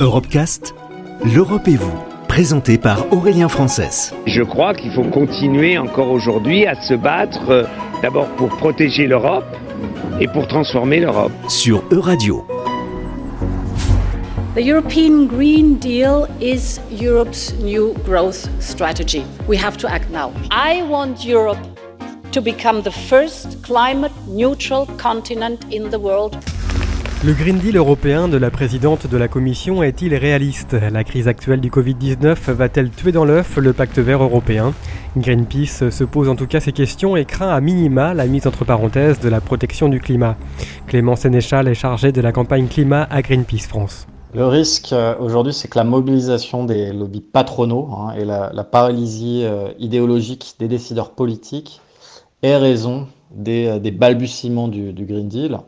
Europecast, l'Europe et vous, présenté par Aurélien Frances. Je crois qu'il faut continuer encore aujourd'hui à se battre euh, d'abord pour protéger l'Europe et pour transformer l'Europe. Sur Euradio. The European Green Deal is Europe's new growth strategy. We have to act now. I want Europe to become the first climate neutral continent in the world. Le Green Deal européen de la présidente de la Commission est-il réaliste? La crise actuelle du Covid-19 va-t-elle tuer dans l'œuf le pacte vert européen? Greenpeace se pose en tout cas ces questions et craint à minima la mise entre parenthèses de la protection du climat. Clément Sénéchal est chargé de la campagne climat à Greenpeace France. Le risque euh, aujourd'hui, c'est que la mobilisation des lobbies patronaux hein, et la, paralysie euh, idéologique des décideurs politiques ait raison des, euh, balbutiements du Green Deal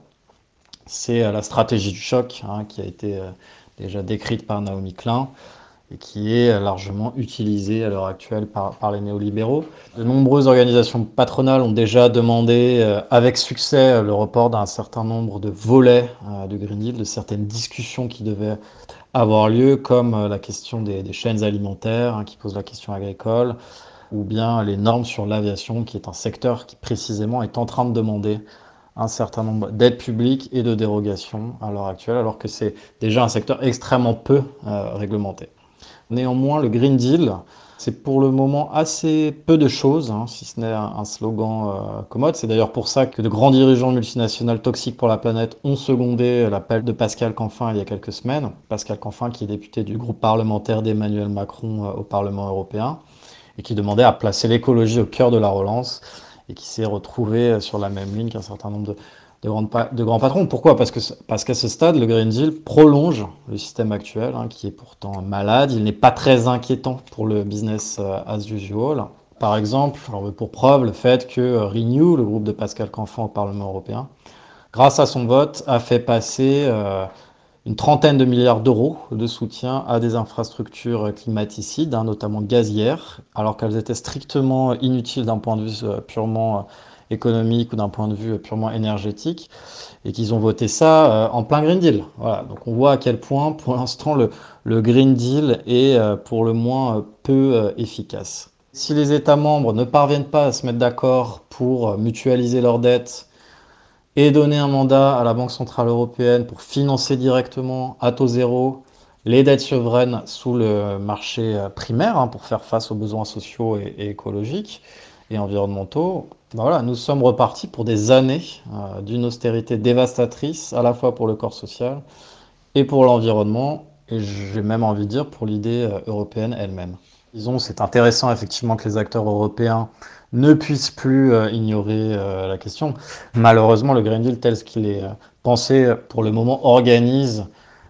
c'est euh, la stratégie du choc hein, qui a été euh, déjà décrite par Naomi Klein et qui est euh, largement utilisée à l'heure actuelle par, les néolibéraux. De nombreuses organisations patronales ont déjà demandé avec succès le report d'un certain nombre de volets du Green Deal, de certaines discussions qui devaient avoir lieu, comme la question des, chaînes alimentaires, hein, qui pose la question agricole, ou bien les normes sur l'aviation, qui est un secteur qui précisément est en train de demander un certain nombre d'aides publiques et de dérogations à l'heure actuelle, alors que c'est déjà un secteur extrêmement peu euh, réglementé. Néanmoins, le Green Deal, c'est pour le moment assez peu de choses, hein, si ce n'est un, slogan euh, commode. C'est d'ailleurs pour ça que de grands dirigeants multinationales toxiques pour la planète ont secondé l'appel de Pascal Canfin il y a quelques semaines. Pascal Canfin, qui est député du groupe parlementaire d'Emmanuel Macron euh, au Parlement européen, et qui demandait à placer l'écologie au cœur de la relance et qui s'est retrouvé sur la même ligne qu'un certain nombre de, grands patrons. Pourquoi? Parce qu'à parce qu'à ce stade, le Green Deal prolonge le système actuel, hein, qui est pourtant malade. Il n'est pas très inquiétant pour le business euh, as usual. Par exemple, pour preuve, le fait que euh, Renew, le groupe de Pascal Canfin au Parlement européen, grâce à son vote, a fait passer euh, une trentaine de milliards d'euros de soutien à des infrastructures climaticides, hein, notamment gazières, alors qu'elles étaient strictement inutiles d'un point de vue euh, purement euh, économique ou d'un point de vue purement énergétique, et qu'ils ont voté ça euh, en plein Green Deal. Voilà, donc on voit à quel point, pour l'instant, le, le, Green Deal est pour le moins peu efficace. Si les États membres ne parviennent pas à se mettre d'accord pour mutualiser leurs dettes, et donner un mandat à la Banque Centrale Européenne pour financer directement à taux zéro les dettes souveraines sous le marché primaire hein, pour faire face aux besoins sociaux et, écologiques et environnementaux. Ben voilà, nous sommes repartis pour des années euh, d'une austérité dévastatrice à la fois pour le corps social et pour l'environnement et j'ai même envie de dire pour l'idée euh, européenne elle-même. Disons, c'est intéressant effectivement que les acteurs européens ne puissent plus euh, ignorer euh, la question. Malheureusement, le Green Deal tel qu'il est euh, pensé pour le moment organise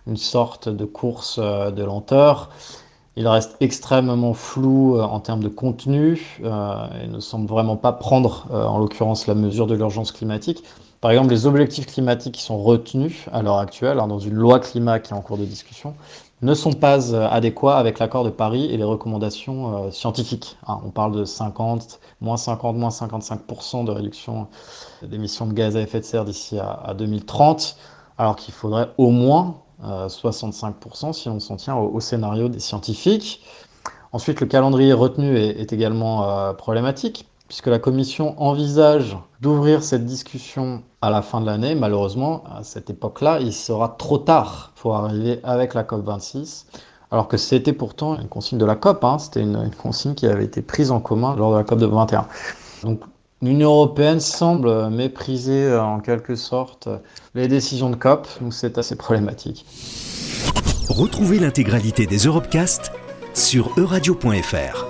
une sorte de course de lenteur. Il reste extrêmement flou en termes de contenu et ne semble vraiment pas prendre en l'occurrence la mesure de l'urgence climatique. Par exemple, les objectifs climatiques qui sont retenus à l'heure actuelle hein, dans une loi climat qui est en cours de discussion ne sont pas euh, adéquats avec l'accord de Paris et les recommandations euh, scientifiques. Hein. on parle de 50, moins 50, moins 55% de réduction d'émissions de gaz à effet de serre d'ici à, 2030, alors qu'il faudrait au moins 65% euh, si on s'en tient au, scénario des scientifiques. Ensuite, le calendrier retenu est, également problématique puisque la Commission envisage d'ouvrir cette discussion à la fin de l'année. Malheureusement, à cette époque-là, il sera trop tard pour arriver avec la COP26, alors que c'était pourtant une consigne de la COP, hein. c'était une, consigne qui avait été prise en commun lors de la COP de 21. Donc l'Union européenne semble mépriser euh, en quelque sorte les décisions de COP, donc c'est assez problématique. Retrouvez l'intégralité des Europecast sur euradio.fr.